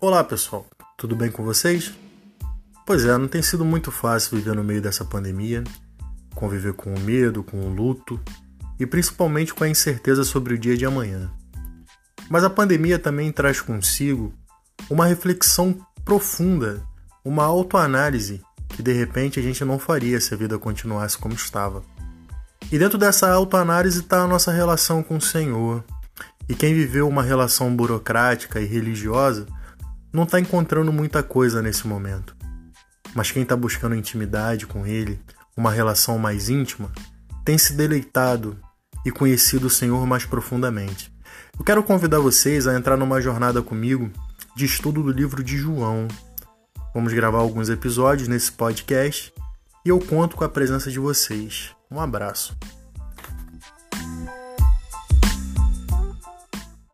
Olá pessoal, tudo bem com vocês? Pois é, não tem sido muito fácil viver no meio dessa pandemia, conviver com o medo, com o luto e principalmente com a incerteza sobre o dia de amanhã. Mas a pandemia também traz consigo uma reflexão profunda, uma autoanálise que de repente a gente não faria se a vida continuasse como estava. E dentro dessa autoanálise está a nossa relação com o Senhor. E quem viveu uma relação burocrática e religiosa não está encontrando muita coisa nesse momento. Mas quem está buscando intimidade com Ele, uma relação mais íntima, tem se deleitado e conhecido o Senhor mais profundamente. Eu quero convidar vocês a entrar numa jornada comigo de estudo do livro de João. Vamos gravar alguns episódios nesse podcast e eu conto com a presença de vocês. Um abraço.